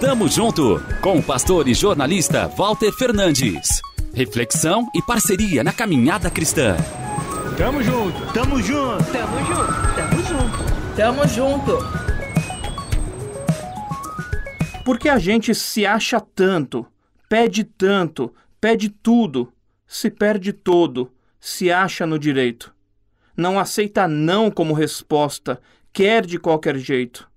Tamo junto com o pastor e jornalista Walter Fernandes. Reflexão e parceria na caminhada cristã. Tamo junto, tamo junto, tamo junto, tamo junto, tamo junto. Porque a gente se acha tanto, pede tanto, pede tudo, se perde todo, se acha no direito. Não aceita não como resposta, quer de qualquer jeito.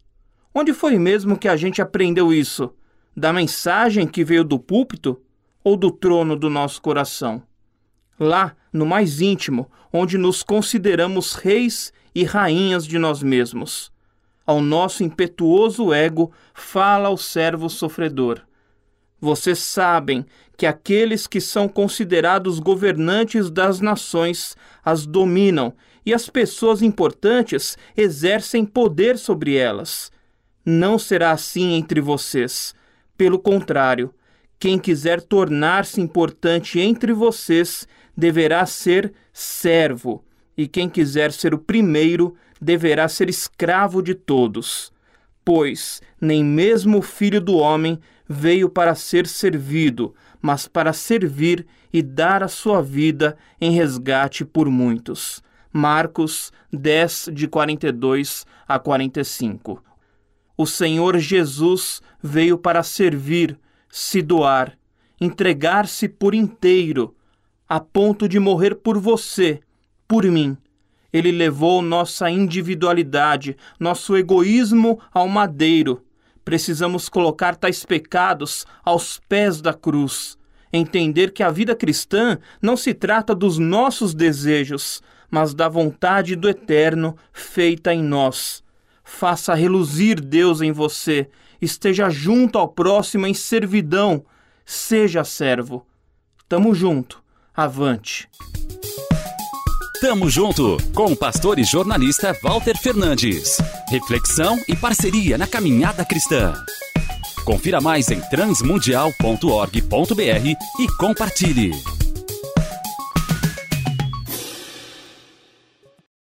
Onde foi mesmo que a gente aprendeu isso? Da mensagem que veio do púlpito ou do trono do nosso coração? Lá, no mais íntimo, onde nos consideramos reis e rainhas de nós mesmos. Ao nosso impetuoso ego fala o servo sofredor. Vocês sabem que aqueles que são considerados governantes das nações as dominam e as pessoas importantes exercem poder sobre elas. Não será assim entre vocês. Pelo contrário, quem quiser tornar-se importante entre vocês deverá ser servo, e quem quiser ser o primeiro deverá ser escravo de todos. Pois nem mesmo o filho do homem veio para ser servido, mas para servir e dar a sua vida em resgate por muitos. Marcos 10, de 42 a 45. O Senhor Jesus veio para servir, se doar, entregar-se por inteiro, a ponto de morrer por você, por mim. Ele levou nossa individualidade, nosso egoísmo ao madeiro. Precisamos colocar tais pecados aos pés da cruz. Entender que a vida cristã não se trata dos nossos desejos, mas da vontade do Eterno feita em nós. Faça reluzir Deus em você, esteja junto ao próximo em servidão, seja servo. Tamo junto avante. Tamo junto com o pastor e jornalista Walter Fernandes. Reflexão e parceria na caminhada cristã. Confira mais em transmundial.org.br e compartilhe.